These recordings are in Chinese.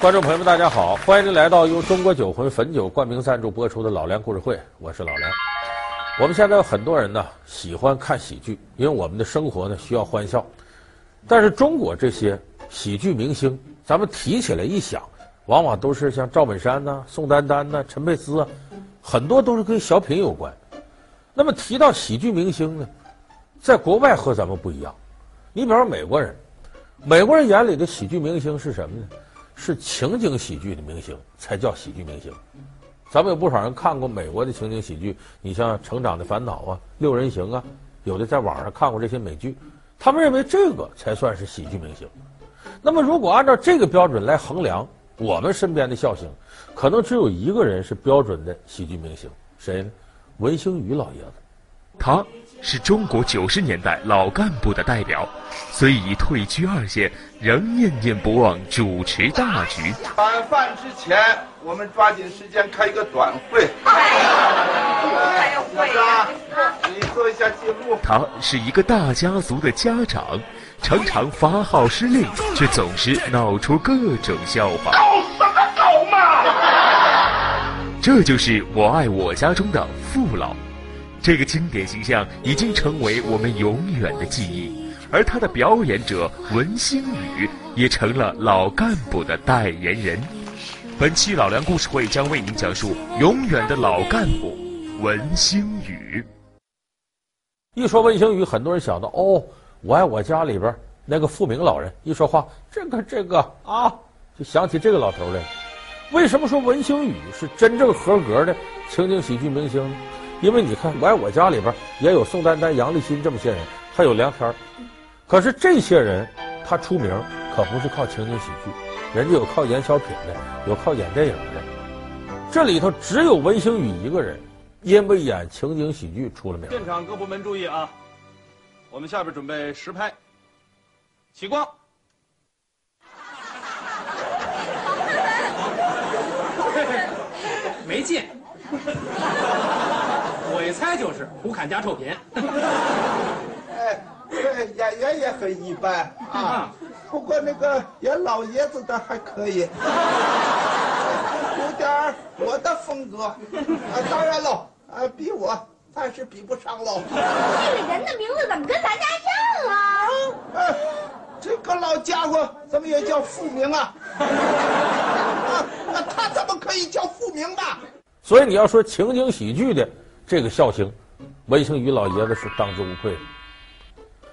观众朋友们，大家好！欢迎您来到由中国酒魂汾酒冠名赞助播出的《老梁故事会》，我是老梁。我们现在有很多人呢喜欢看喜剧，因为我们的生活呢需要欢笑。但是中国这些喜剧明星，咱们提起来一想，往往都是像赵本山呐、宋丹丹呐、陈佩斯啊，很多都是跟小品有关。那么提到喜剧明星呢，在国外和咱们不一样。你比方说美国人，美国人眼里的喜剧明星是什么呢？是情景喜剧的明星才叫喜剧明星。咱们有不少人看过美国的情景喜剧，你像《成长的烦恼》啊，《六人行》啊，有的在网上看过这些美剧，他们认为这个才算是喜剧明星。那么，如果按照这个标准来衡量我们身边的笑星，可能只有一个人是标准的喜剧明星，谁呢？文星宇老爷子，他。是中国九十年代老干部的代表，虽已退居二线，仍念念不忘主持大局。晚饭之前，我们抓紧时间开一个短会。还有会呀？你做一下记录。他是一个大家族的家长，常常发号施令，却总是闹出各种笑话。搞什么搞嘛！这就是我爱我家中的父老。这个经典形象已经成为我们永远的记忆，而他的表演者文星宇也成了老干部的代言人。本期老梁故事会将为您讲述永远的老干部文星宇。一说文星宇，很多人想到哦，我爱我家里边那个富明老人，一说话这个这个啊，就想起这个老头来了。为什么说文星宇是真正合格的情景喜剧明星？因为你看，我爱我家里边也有宋丹丹、杨立新这么些人，还有梁天儿。可是这些人他出名可不是靠情景喜剧，人家有靠演小品的，有靠演电影的。这里头只有文星宇一个人，因为演情景喜剧出了名。现场各部门注意啊，我们下边准备实拍，起光。没劲。我猜就是胡侃加臭贫。哎，对，演员也很一般啊。不过那个演老爷子的还可以，有点我的风格。啊，当然喽，啊，比我暂时比不上喽。这个人的名字怎么跟咱家一样啊？哎，这个老家伙怎么也叫富明啊？啊，那他怎么可以叫富明吧？所以你要说情景喜剧的。这个孝行，文星宇老爷子是当之无愧的。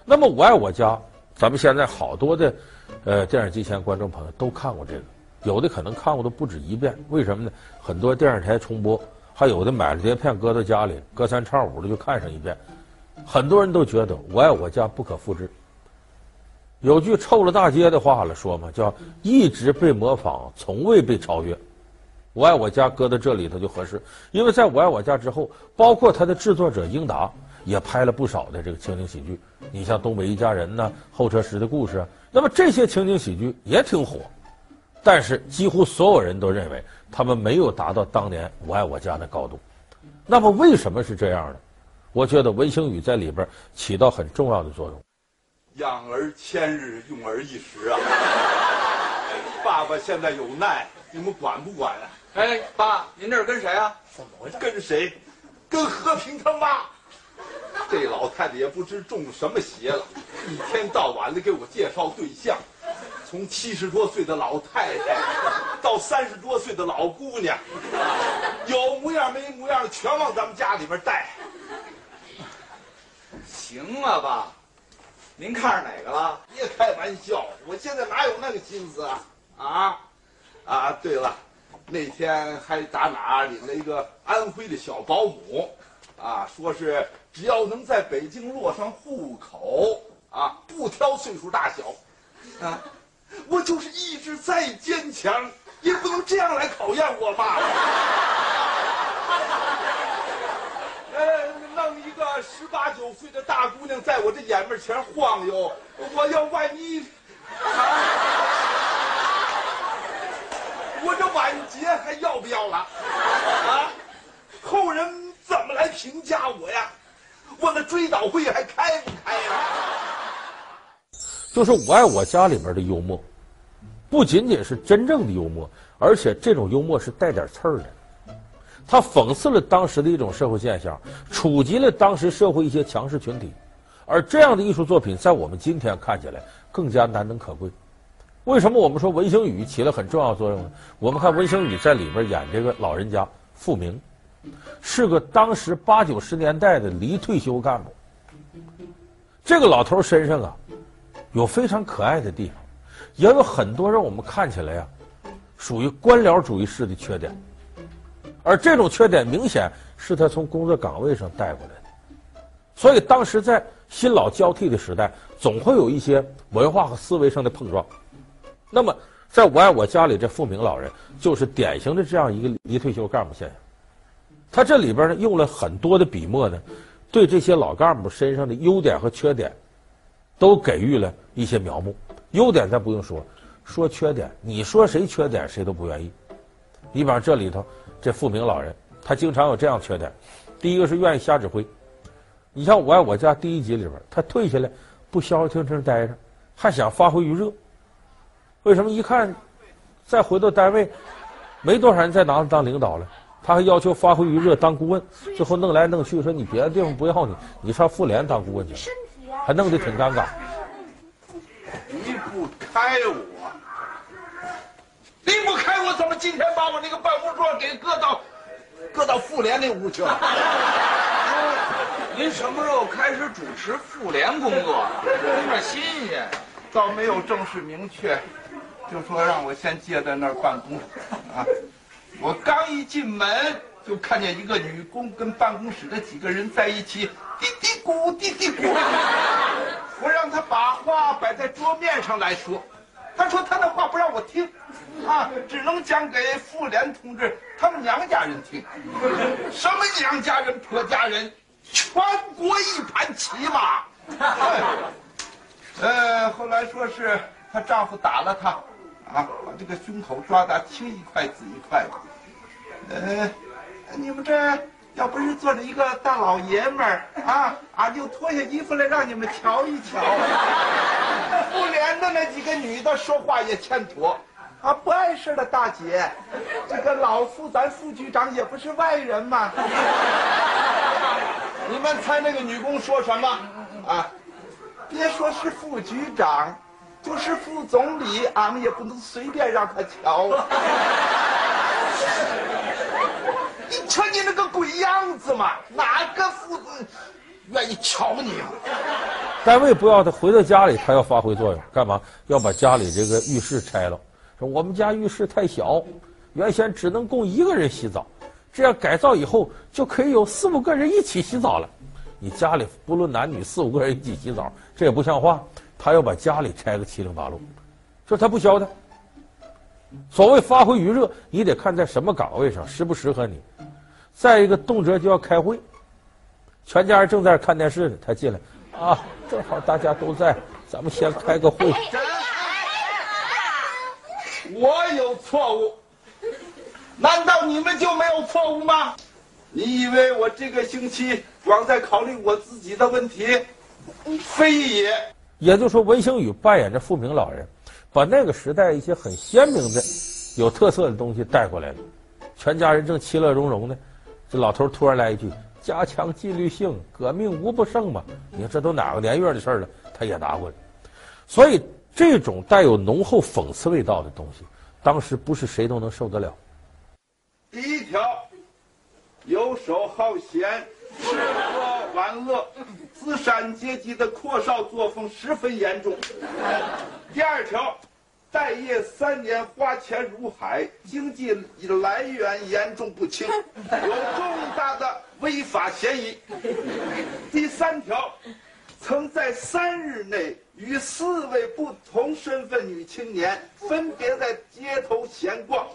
那么我爱我家，咱们现在好多的，呃，电视机前观众朋友都看过这个，有的可能看过都不止一遍。为什么呢？很多电视台重播，还有的买了碟片搁到家里，隔三差五的就看上一遍。很多人都觉得我爱我家不可复制。有句臭了大街的话了，说嘛，叫一直被模仿，从未被超越。我爱我家搁到这里头就合适，因为在我爱我家之后，包括他的制作者英达也拍了不少的这个情景喜剧。你像《东北一家人》呐，《候车室的故事》啊，那么这些情景喜剧也挺火，但是几乎所有人都认为他们没有达到当年我爱我家的高度。那么为什么是这样呢？我觉得文星宇在里边起到很重要的作用。养儿千日，用儿一时啊！爸爸现在有难，你们管不管啊？哎，爸，您这是跟谁啊？怎么回事？跟谁？跟和平他妈。这老太太也不知中什么邪了，一天到晚的给我介绍对象，从七十多岁的老太太到三十多岁的老姑娘，有模样没模样全往咱们家里边带。行了，爸，您看上哪个了？别开玩笑，我现在哪有那个心思啊？啊，啊，对了。那天还打哪领了一个安徽的小保姆，啊，说是只要能在北京落上户口，啊，不挑岁数大小，啊，我就是意志再坚强，也不能这样来考验我吧。呃，弄一个十八九岁的大姑娘在我这眼面前晃悠，我要万一，啊。我这晚节还要不要了？啊，后人怎么来评价我呀？我的追悼会还开不开呀？就是我爱我家里面的幽默，不仅仅是真正的幽默，而且这种幽默是带点刺儿的。他讽刺了当时的一种社会现象，触及了当时社会一些强势群体，而这样的艺术作品在我们今天看起来更加难能可贵。为什么我们说文星宇起了很重要作用呢？我们看文星宇在里边演这个老人家富明，是个当时八九十年代的离退休干部。这个老头身上啊，有非常可爱的地方，也有很多让我们看起来呀、啊，属于官僚主义式的缺点。而这种缺点明显是他从工作岗位上带过来的，所以当时在新老交替的时代，总会有一些文化和思维上的碰撞。那么，在我爱我家里这富明老人就是典型的这样一个离退休干部现象。他这里边呢用了很多的笔墨呢，对这些老干部身上的优点和缺点，都给予了一些描摹。优点咱不用说，说缺点，你说谁缺点谁都不愿意。你比方这里头。这富明老人，他经常有这样缺点。第一个是愿意瞎指挥。你像《我爱我家》第一集里边，他退下来不消消停停待着，还想发挥余热。为什么？一看再回到单位，没多少人再拿他当领导了，他还要求发挥余热当顾问。最后弄来弄去，说你别的地方不要你，你上妇联当顾问去，还弄得挺尴尬。离不开我。离不开我，怎么今天把我那个办公桌给搁到，搁到妇联那屋去了？您什么时候开始主持妇联工作？有点新鲜。倒没有正式明确，就说让我先接在那儿办公。啊，我刚一进门就看见一个女工跟办公室的几个人在一起嘀嘀咕嘀嘀咕。我让他把话摆在桌面上来说。他说他的话不让我听，啊，只能讲给妇联同志他们娘家人听。什么娘家人、婆家人，全国一盘棋嘛。呃，后来说是她丈夫打了她，啊，把这个胸口抓得青一块紫一块的。呃，你们这要不是坐着一个大老爷们儿啊，俺就脱下衣服来让你们瞧一瞧。妇联的那几个女的说话也欠妥，啊，不碍事的大姐，这个老副咱副局长也不是外人嘛。你们猜那个女工说什么？啊，别说是副局长，就是副总理，俺们也不能随便让他瞧。你瞧你那个鬼样子嘛，哪个副？愿意瞧你啊！单位不要他回到家里，他要发挥作用，干嘛？要把家里这个浴室拆了。说我们家浴室太小，原先只能供一个人洗澡，这样改造以后就可以有四五个人一起洗澡了。你家里不论男女，四五个人一起洗澡，这也不像话。他要把家里拆个七零八落，说他不消停。所谓发挥余热，你得看在什么岗位上，适不适合你。再一个，动辄就要开会。全家人正在看电视呢，他进来，啊，正好大家都在，咱们先开个会。我有错误，难道你们就没有错误吗？你以为我这个星期光在考虑我自己的问题？非也。也就是说，文星宇扮演着富明老人，把那个时代一些很鲜明的、有特色的东西带过来了。全家人正其乐融融呢，这老头突然来一句。加强纪律性，革命无不胜嘛！你看这都哪个年月的事了，他也拿过来。所以这种带有浓厚讽刺味道的东西，当时不是谁都能受得了。第一条，游手好闲，吃喝玩乐，资产阶级的阔少作风十分严重。第二条。待业三年，花钱如海，经济来源严重不清，有重大的违法嫌疑。第三条，曾在三日内与四位不同身份女青年分别在街头闲逛，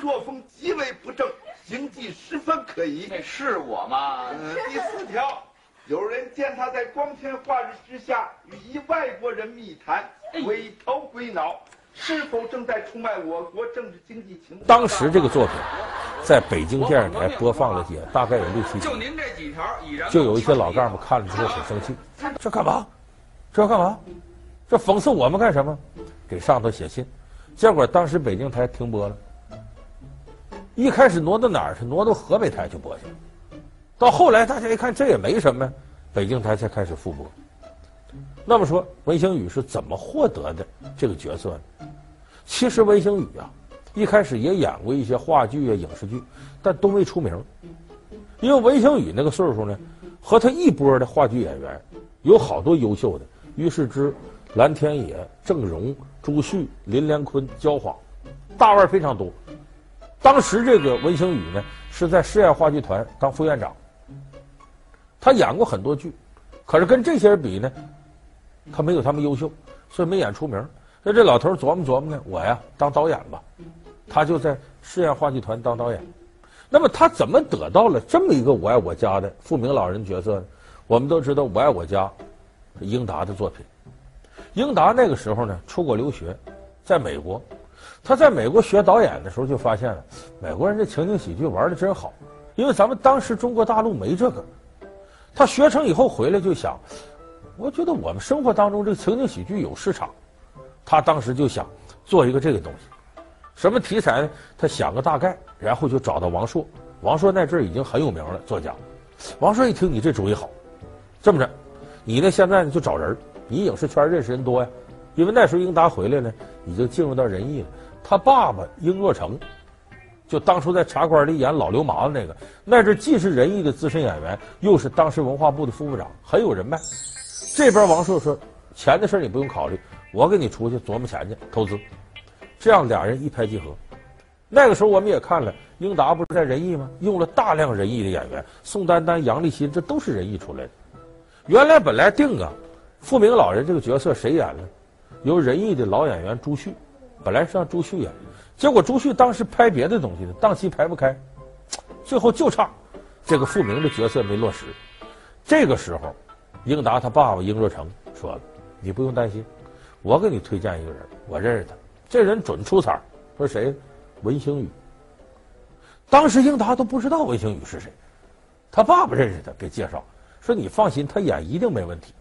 作风极为不正，行迹十分可疑。那是我吗？呃，第四条。有人见他在光天化日之下与一外国人密谈，鬼头鬼脑，是否正在出卖我国政治经济情况？当时这个作品在北京电视台播放了也大概有六七集。就您这几条，就有一些老干部看了之后很生气，这干嘛？这要干嘛？这讽刺我们干什么？给上头写信，结果当时北京台停播了。一开始挪到哪儿去？挪到河北台去播去。到后来大家一看这也没什么，北京台才开始复播。那么说文星宇是怎么获得的这个角色呢？其实文星宇啊，一开始也演过一些话剧啊、影视剧，但都没出名。因为文星宇那个岁数呢，和他一波的话剧演员有好多优秀的，于是之、蓝天野、郑融、朱旭、林连坤、焦晃，大腕非常多。当时这个文星宇呢，是在实验话剧团当副院长。他演过很多剧，可是跟这些人比呢，他没有他们优秀，所以没演出名。那这老头琢磨琢磨呢，我呀当导演吧。他就在实验话剧团当导演。那么他怎么得到了这么一个我爱我家的富明老人角色呢？我们都知道我爱我家英达的作品。英达那个时候呢，出国留学，在美国。他在美国学导演的时候就发现了，美国人这情景喜剧玩的真好，因为咱们当时中国大陆没这个。他学成以后回来就想，我觉得我们生活当中这个情景喜剧有市场，他当时就想做一个这个东西，什么题材呢？他想个大概，然后就找到王朔。王朔那阵已经很有名了，作家。王朔一听你这主意好，这么着，你呢现在呢就找人，你影视圈认识人多呀，因为那时候英达回来呢已经进入到人艺了。他爸爸英若诚，就当初在茶馆里演老流氓的那个，那阵既是人艺的资深演员，又是当时文化部的副部长，很有人脉。这边王朔说：“钱的事你不用考虑，我给你出去琢磨钱去投资。”这样俩人一拍即合。那个时候我们也看了，英达不是在仁义吗？用了大量仁义的演员，宋丹丹、杨立新，这都是仁义出来的。原来本来定啊，富明老人这个角色谁演呢？由仁义的老演员朱旭。本来是让朱旭演，结果朱旭当时拍别的东西呢，档期排不开，最后就差这个傅明的角色没落实。这个时候，英达他爸爸英若诚说了：“你不用担心，我给你推荐一个人，我认识他，这人准出彩。”说谁？文星宇。当时英达都不知道文星宇是谁，他爸爸认识他，给介绍说：“你放心，他演一定没问题。”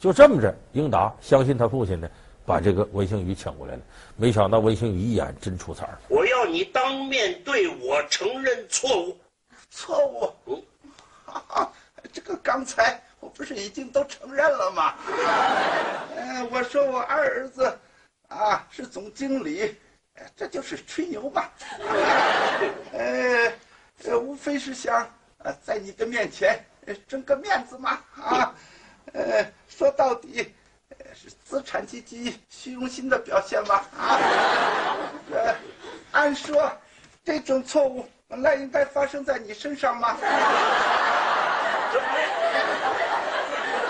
就这么着，英达相信他父亲呢。把这个文星宇请过来了，没想到文星宇一眼真出彩。我要你当面对我承认错误，错误。嗯，哈哈，这个刚才我不是已经都承认了吗？呃，我说我二儿子啊是总经理，这就是吹牛嘛。呃，呃，无非是想呃在你的面前争个面子嘛。啊，呃，说到底。是资产阶级虚荣心的表现吗？啊，呃，按说这种错误本来应该发生在你身上吗？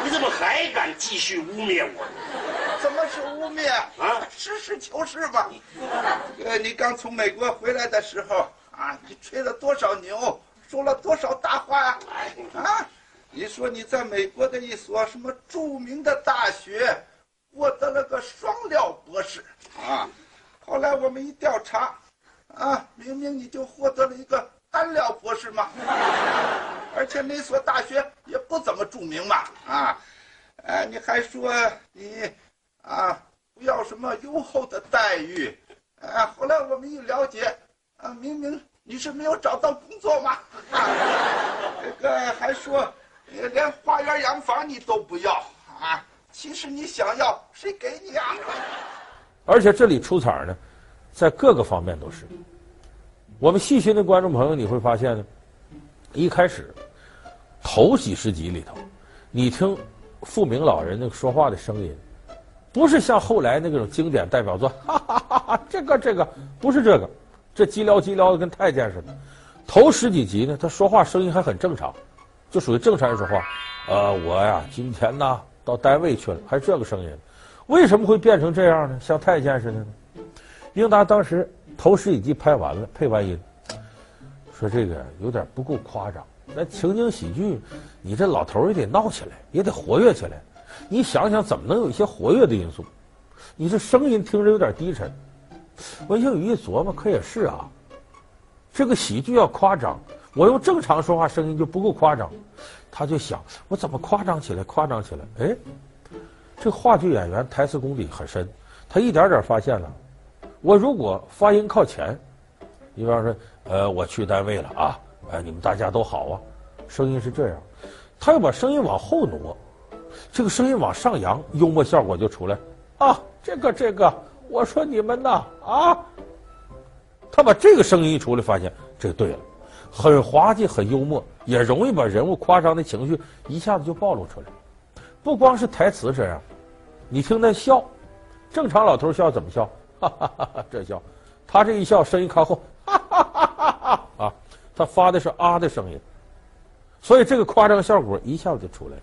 你怎么还敢继续污蔑我？怎么是污蔑啊？实事求是吧。呃，你刚从美国回来的时候啊，你吹了多少牛，说了多少大话呀？啊，你说你在美国的一所什么著名的大学。获得了个双料博士，啊，后来我们一调查，啊，明明你就获得了一个单料博士嘛，而且那所大学也不怎么著名嘛，啊，哎，你还说你，啊，不要什么优厚的待遇，啊，后来我们一了解，啊，明明你是没有找到工作嘛，啊，这个还说，连花园洋房你都不要，啊。其实你想要谁给你啊？而且这里出彩呢，在各个方面都是。我们细心的观众朋友，你会发现呢，一开始头几十集里头，你听富明老人那个说话的声音，不是像后来那种经典代表作，哈哈哈哈，这个这个不是这个，这叽撩叽撩的跟太监似的。头十几集呢，他说话声音还很正常，就属于正常人说话。呃，我呀，今天呢。到单位去了，还是这个声音，为什么会变成这样呢？像太监似的呢？英达当时头十几集拍完了，配完音，说这个有点不够夸张。那情景喜剧，你这老头也得闹起来，也得活跃起来。你想想，怎么能有一些活跃的因素？你这声音听着有点低沉。文星宇一琢磨，可也是啊，这个喜剧要夸张，我用正常说话声音就不够夸张。他就想，我怎么夸张起来？夸张起来，哎，这话剧演员台词功底很深，他一点点发现了，我如果发音靠前，你比方说，呃，我去单位了啊，哎，你们大家都好啊，声音是这样。他要把声音往后挪，这个声音往上扬，幽默效果就出来。啊，这个这个，我说你们呐，啊，他把这个声音一出来，发现这对了，很滑稽，很幽默，也容易把人物夸张的情绪一下子就暴露出来。不光是台词这样，你听他笑，正常老头笑怎么笑？哈哈哈哈这笑，他这一笑，声音靠后，哈哈哈哈哈啊，他发的是啊的声音。所以这个夸张效果一下子就出来了。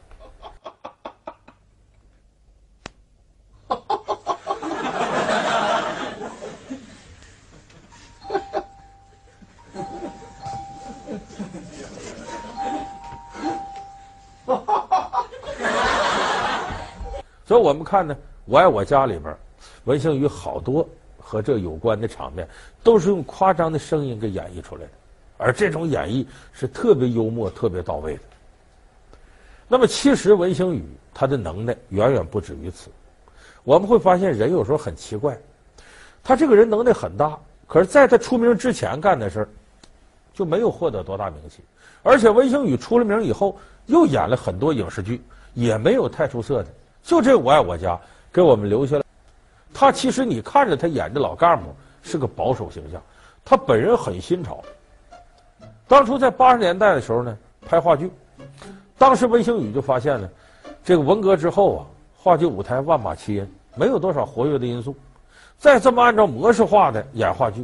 所以我们看呢，《我爱我家》里边，文星宇好多和这有关的场面，都是用夸张的声音给演绎出来的。而这种演绎是特别幽默、特别到位的。那么，其实文星宇他的能耐远远不止于此。我们会发现，人有时候很奇怪，他这个人能耐很大，可是在他出名之前干的事儿就没有获得多大名气。而且，文星宇出了名以后，又演了很多影视剧，也没有太出色的。就这《我爱我家》给我们留下了。他其实你看着他演的老干部是个保守形象，他本人很新潮。当初在八十年代的时候呢，拍话剧，当时文星宇就发现了，这个文革之后啊，话剧舞台万马齐喑，没有多少活跃的因素，再这么按照模式化的演话剧，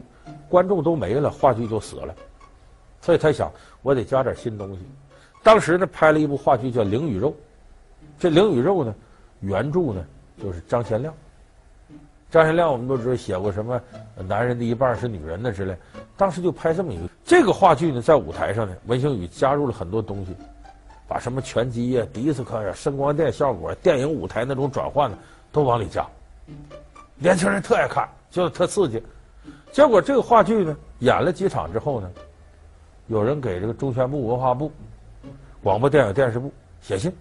观众都没了，话剧就死了，所以他想，我得加点新东西。当时呢，拍了一部话剧叫《灵与肉》，这《灵与肉》呢，原著呢就是张贤亮。张贤亮我们都知道写过什么《男人的一半是女人》的之类，当时就拍这么一个这个话剧呢，在舞台上呢，文星宇加入了很多东西，把什么拳击呀、迪斯科呀、声光电效果、电影舞台那种转换呢，都往里加。年轻人特爱看，就是特刺激。结果这个话剧呢，演了几场之后呢，有人给这个中宣部、文化部、广播电影电视部写信，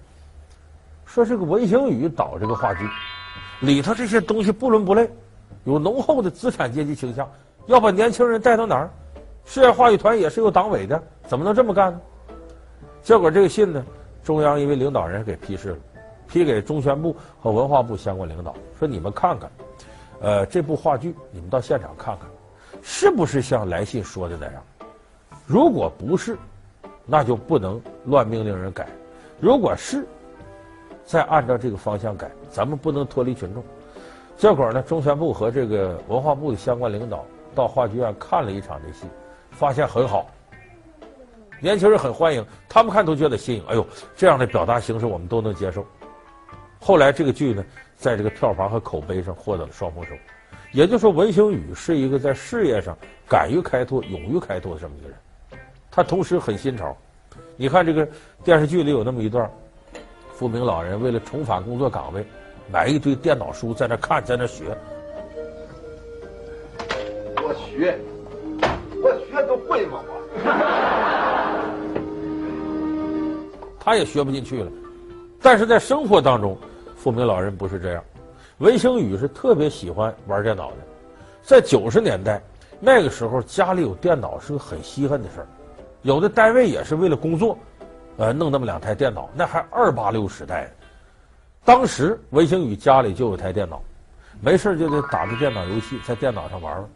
说这个文星宇导这个话剧。里头这些东西不伦不类，有浓厚的资产阶级倾向，要把年轻人带到哪儿？实验话剧团也是有党委的，怎么能这么干呢？结果这个信呢，中央一位领导人给批示了，批给中宣部和文化部相关领导，说你们看看，呃，这部话剧你们到现场看看，是不是像来信说的那样？如果不是，那就不能乱命令人改；如果是，再按照这个方向改，咱们不能脱离群众。结果呢，中宣部和这个文化部的相关领导到话剧院看了一场这戏，发现很好，年轻人很欢迎，他们看都觉得新颖。哎呦，这样的表达形式我们都能接受。后来这个剧呢，在这个票房和口碑上获得了双丰收。也就是说，文星宇是一个在事业上敢于开拓、勇于开拓的这么一个人。他同时很新潮。你看这个电视剧里有那么一段。富明老人为了重返工作岗位，买一堆电脑书在那看，在那学。我学，我学都会吗？我。他也学不进去了，但是在生活当中，富明老人不是这样。文星宇是特别喜欢玩电脑的，在九十年代那个时候，家里有电脑是个很稀罕的事儿，有的单位也是为了工作。呃，弄那么两台电脑，那还二八六时代。当时文星宇家里就有台电脑，没事就得打着电脑游戏，在电脑上玩玩。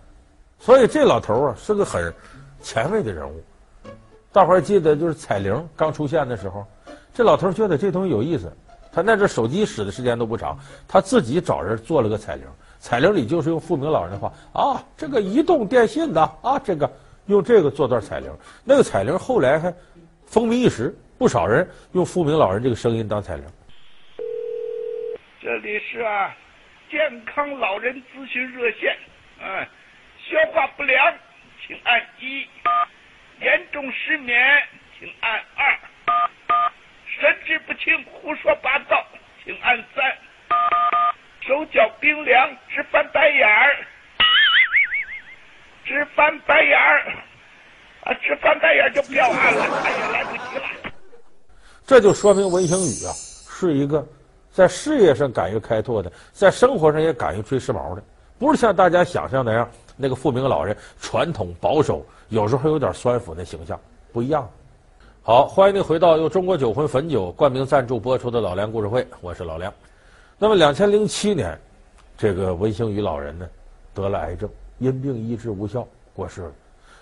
所以这老头啊是个很前卫的人物。大伙儿记得就是彩铃刚出现的时候，这老头觉得这东西有意思。他那阵手机使的时间都不长，他自己找人做了个彩铃。彩铃里就是用富明老人的话啊，这个移动电信的啊，这个用这个做段彩铃。那个彩铃后来还风靡一时。不少人用富明老人这个声音当彩铃。这里是啊，健康老人咨询热线。嗯，消化不良，请按一；严重失眠，请按二；神志不清、胡说八道，请按三；手脚冰凉，直翻白眼儿，直翻白眼儿，啊，直翻白眼就不要按了，哎呀，来不及了。这就说明文星宇啊是一个在事业上敢于开拓的，在生活上也敢于追时髦的，不是像大家想象那样，那个富明老人传统保守，有时候有点酸腐的形象，不一样。好，欢迎您回到由中国酒魂汾酒冠名赞助播出的老梁故事会，我是老梁。那么，两千零七年，这个文星宇老人呢，得了癌症，因病医治无效过世了。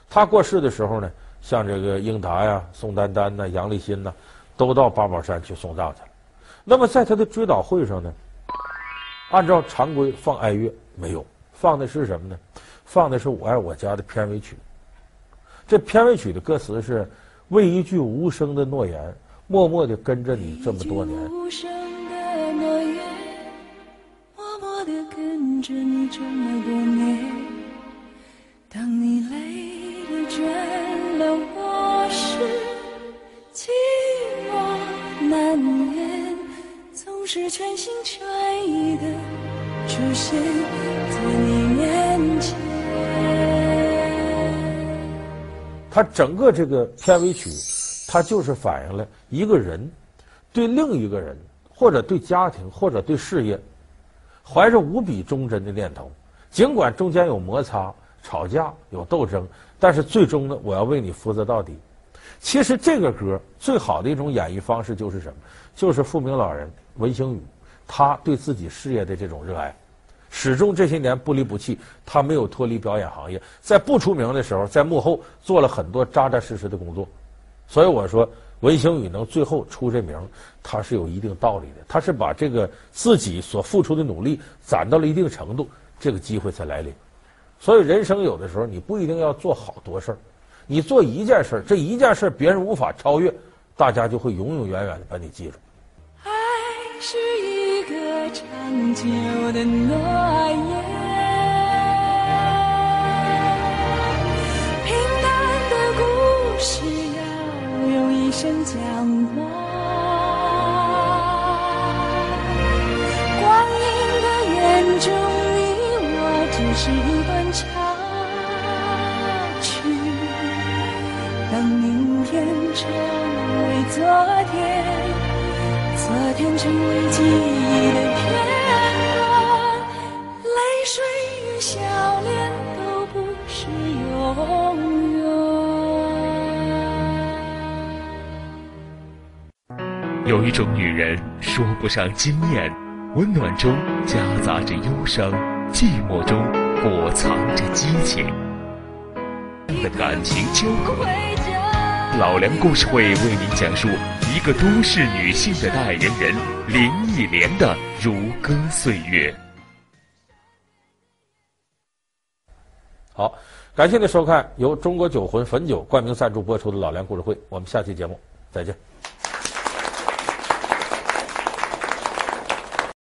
他过世的时候呢，像这个英达呀、宋丹丹呐、杨立新呐，都到八宝山去送葬去了。那么，在他的追悼会上呢，按照常规放哀乐没有，放的是什么呢？放的是《我爱我家》的片尾曲。这片尾曲的歌词是。为一句无声的诺言，默默地跟着你这么多年。他整个这个片尾曲，它就是反映了一个人对另一个人，或者对家庭，或者对事业，怀着无比忠贞的念头。尽管中间有摩擦、吵架、有斗争，但是最终呢，我要为你负责到底。其实这个歌最好的一种演绎方式就是什么？就是富明老人文星宇他对自己事业的这种热爱。始终这些年不离不弃，他没有脱离表演行业。在不出名的时候，在幕后做了很多扎扎实实的工作。所以我说，文星宇能最后出这名，他是有一定道理的。他是把这个自己所付出的努力攒到了一定程度，这个机会才来临。所以人生有的时候，你不一定要做好多事儿，你做一件事儿，这一件事儿别人无法超越，大家就会永永远远的把你记住。爱是一个长久的诺言，平淡的故事要用一生讲完。光阴的眼中，你我只是一段插曲。当明天成为昨天。昨天成为记忆的片段，泪水与笑脸都不是永远。有一种女人说不上惊艳，温暖中夹杂着忧伤，寂寞中裹藏着激情，的感情纠葛。老梁故事会为您讲述。一个都市女性的代言人林忆莲的如歌岁月。好，感谢您收看由中国酒魂汾酒冠名赞助播出的《老梁故事会》，我们下期节目再见。